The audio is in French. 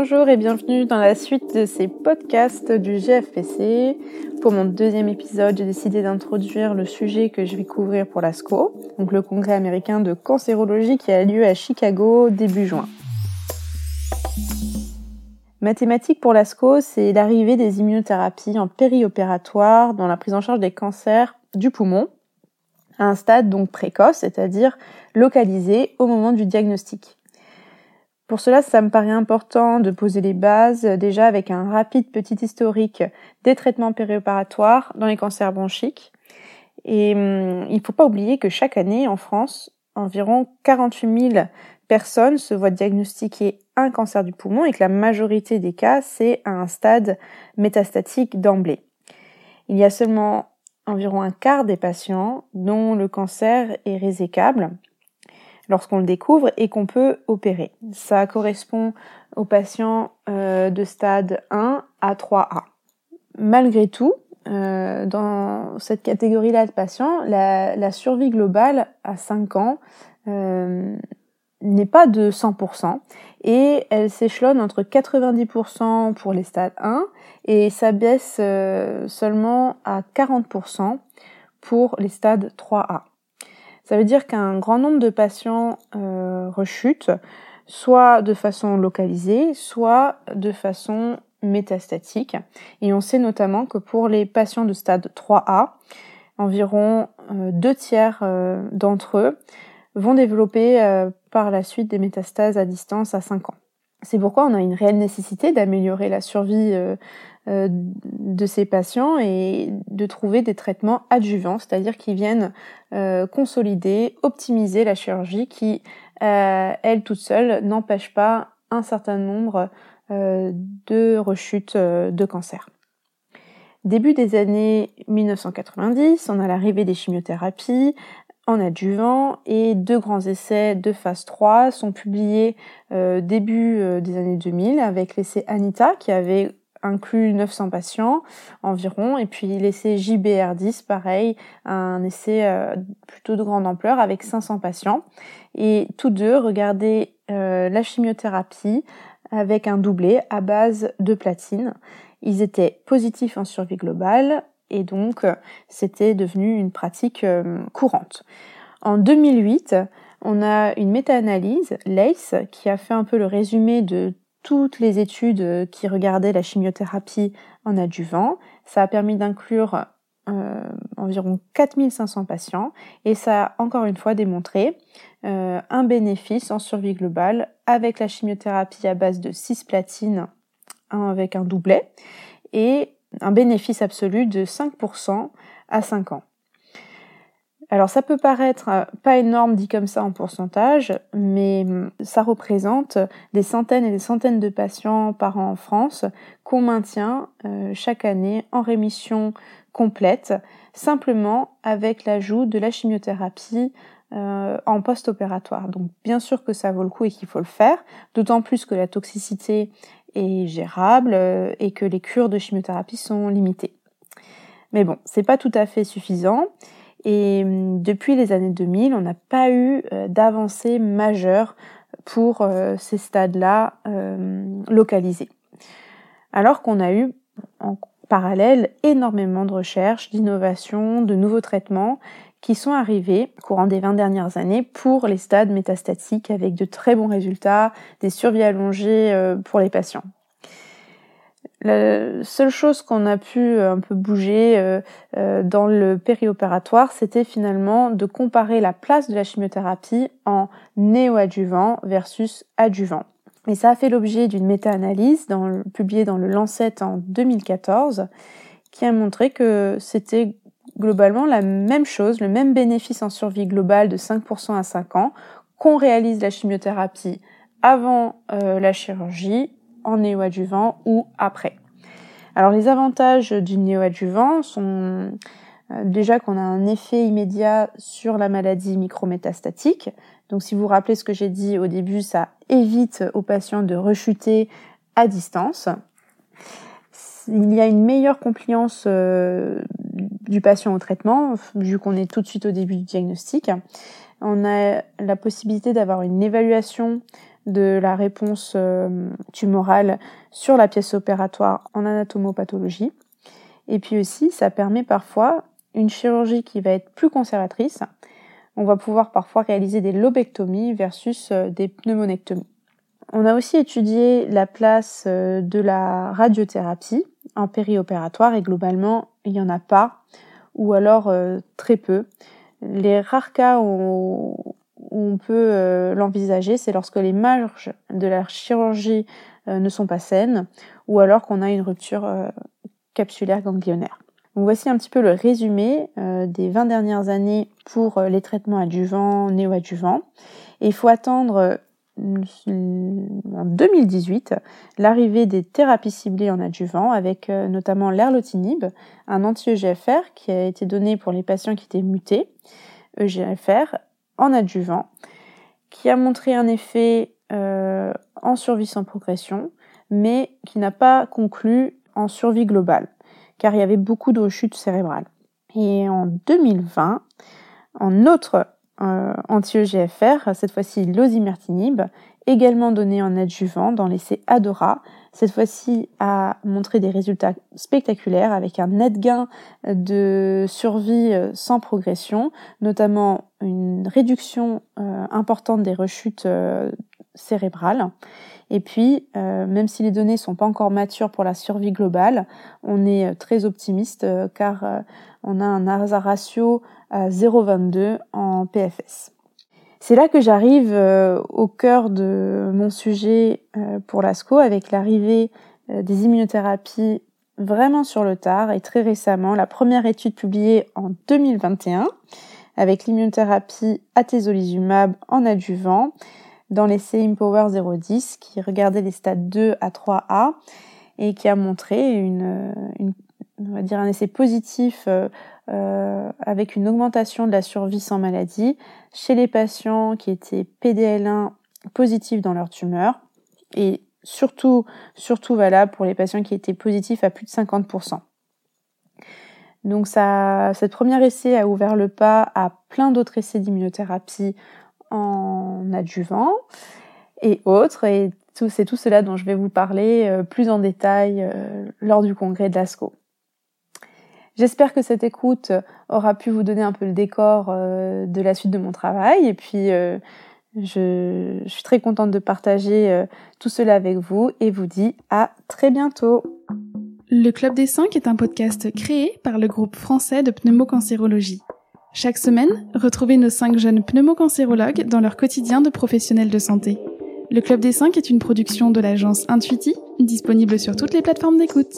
Bonjour et bienvenue dans la suite de ces podcasts du GFPC. Pour mon deuxième épisode, j'ai décidé d'introduire le sujet que je vais couvrir pour l'ASCO, donc le congrès américain de cancérologie qui a lieu à Chicago début juin. Mathématique pour l'ASCO, c'est l'arrivée des immunothérapies en périopératoire dans la prise en charge des cancers du poumon, à un stade donc précoce, c'est-à-dire localisé au moment du diagnostic. Pour cela, ça me paraît important de poser les bases euh, déjà avec un rapide petit historique des traitements périopératoires dans les cancers bronchiques. Et hum, il ne faut pas oublier que chaque année en France, environ 48 000 personnes se voient diagnostiquer un cancer du poumon et que la majorité des cas, c'est à un stade métastatique d'emblée. Il y a seulement environ un quart des patients dont le cancer est résécable lorsqu'on le découvre et qu'on peut opérer. Ça correspond aux patients euh, de stade 1 à 3A. Malgré tout, euh, dans cette catégorie-là de patients, la, survie globale à 5 ans euh, n'est pas de 100% et elle s'échelonne entre 90% pour les stades 1 et ça baisse seulement à 40% pour les stades 3A. Ça veut dire qu'un grand nombre de patients euh, rechutent, soit de façon localisée, soit de façon métastatique. Et on sait notamment que pour les patients de stade 3A, environ euh, deux tiers euh, d'entre eux vont développer par la suite des métastases à distance à 5 ans. C'est pourquoi on a une réelle nécessité d'améliorer la survie euh, de ces patients et de trouver des traitements adjuvants, c'est-à-dire qui viennent euh, consolider, optimiser la chirurgie qui, euh, elle toute seule, n'empêche pas un certain nombre de rechutes de cancer. Début des années 1990, on a l'arrivée des chimiothérapies en adjuvant et deux grands essais de phase 3 sont publiés début des années 2000 avec l'essai Anita qui avait inclut 900 patients environ, et puis l'essai JBR10, pareil, un essai euh, plutôt de grande ampleur avec 500 patients. Et tous deux regardaient euh, la chimiothérapie avec un doublé à base de platine. Ils étaient positifs en survie globale et donc c'était devenu une pratique euh, courante. En 2008, on a une méta-analyse, LACE, qui a fait un peu le résumé de toutes les études euh, qui regardaient la chimiothérapie en adjuvant. Ça a permis d'inclure euh, environ 4500 patients et ça a encore une fois démontré euh, un bénéfice en survie globale avec la chimiothérapie à base de cisplatine avec un doublet et un bénéfice absolu de 5% à 5 ans. Alors ça peut paraître euh, pas énorme dit comme ça en pourcentage, mais hum, ça représente des centaines et des centaines de patients par an en France qu'on maintient euh, chaque année en rémission complète, simplement avec l'ajout de la chimiothérapie euh, en post-opératoire. Donc bien sûr que ça vaut le coup et qu'il faut le faire, d'autant plus que la toxicité est gérable et que les cures de chimiothérapie sont limitées. Mais bon, c'est pas tout à fait suffisant. Et hum, depuis les années 2000, on n'a pas eu euh, d'avancée majeure pour euh, ces stades-là euh, localisés. Alors qu'on a eu en parallèle énormément de recherches, d'innovations, de nouveaux traitements qui sont arrivés courant des 20 dernières années pour les stades métastatiques avec de très bons résultats, des survies allongées pour les patients. La seule chose qu'on a pu euh, un peu bouger euh, euh, dans le périopératoire, c'était finalement de comparer la place de la chimiothérapie en néoadjuvant versus adjuvant. Et ça a fait l'objet d'une méta-analyse publiée dans le Lancet en 2014 qui a montré que c'était globalement la même chose, le même bénéfice en survie globale de 5% à 5 ans qu'on réalise la chimiothérapie avant la chirurgie en néoadjuvant ou après. Alors les avantages du néoadjuvant sont euh, déjà qu'on a un effet immédiat sur la maladie micrométastatique. Donc si vous vous rappelez ce que j'ai dit au début, ça évite aux patients de rechuter à distance. Il y a une meilleure compliance euh, du patient au traitement, vu qu'on est tout de suite au début du diagnostic. On a la possibilité d'avoir une évaluation de la réponse euh, tumorale sur la pièce opératoire en anatomopathologie. Et puis aussi, ça permet parfois une chirurgie qui va être plus conservatrice. On va pouvoir parfois réaliser des lobectomies versus euh, des pneumonectomies. On a aussi étudié la place euh, de la radiothérapie en périopératoire et globalement, il n'y en a pas ou alors très peu. Les rares cas où on peut euh, l'envisager, c'est lorsque les marges de la chirurgie euh, ne sont pas saines ou alors qu'on a une rupture euh, capsulaire ganglionnaire. Voici un petit peu le résumé des 20 dernières années pour les traitements adjuvants, néoadjuvants. Et il faut attendre en 2018 l'arrivée des thérapies ciblées en adjuvant avec notamment l'erlotinib, un anti-EGFR qui a été donné pour les patients qui étaient mutés, EGFR, en adjuvant, qui a montré un effet euh, en survie sans progression, mais qui n'a pas conclu en survie globale, car il y avait beaucoup de rechutes cérébrales. Et en 2020, en autre euh, anti-EGFR, cette fois-ci l'osimertinib, également donné en adjuvant dans l'essai ADORA, cette fois-ci a montré des résultats spectaculaires avec un net gain de survie euh, sans progression, notamment une réduction euh, importante des rechutes euh, cérébrales. Et puis, même si les données sont pas encore matures pour la survie globale, on est très optimiste car on a un hasard ratio à 0,22 en PFS. C'est là que j'arrive euh, au cœur de mon sujet euh, pour l'ASCO avec l'arrivée euh, des immunothérapies vraiment sur le tard et très récemment la première étude publiée en 2021 avec l'immunothérapie atezolizumab en adjuvant dans l'essai Empower 010 qui regardait les stades 2 à 3A et qui a montré une, une on va dire un essai positif euh, euh, avec une augmentation de la survie sans maladie chez les patients qui étaient PDL1 positifs dans leur tumeur et surtout, surtout valable pour les patients qui étaient positifs à plus de 50%. Donc ça, cette première essai a ouvert le pas à plein d'autres essais d'immunothérapie en adjuvant et autres. Et c'est tout cela dont je vais vous parler euh, plus en détail lors du congrès de l'ASCO. J'espère que cette écoute aura pu vous donner un peu le décor euh, de la suite de mon travail et puis euh, je, suis très contente de partager euh, tout cela avec vous et vous dis à très bientôt. Le Club des 5 est un podcast créé par le groupe français de pneumocancérologie. Chaque semaine, retrouvez nos 5 jeunes pneumocancérologues dans leur quotidien de professionnels de santé. Le Club des 5 est une production de l'agence Intuiti, disponible sur toutes les plateformes d'écoute.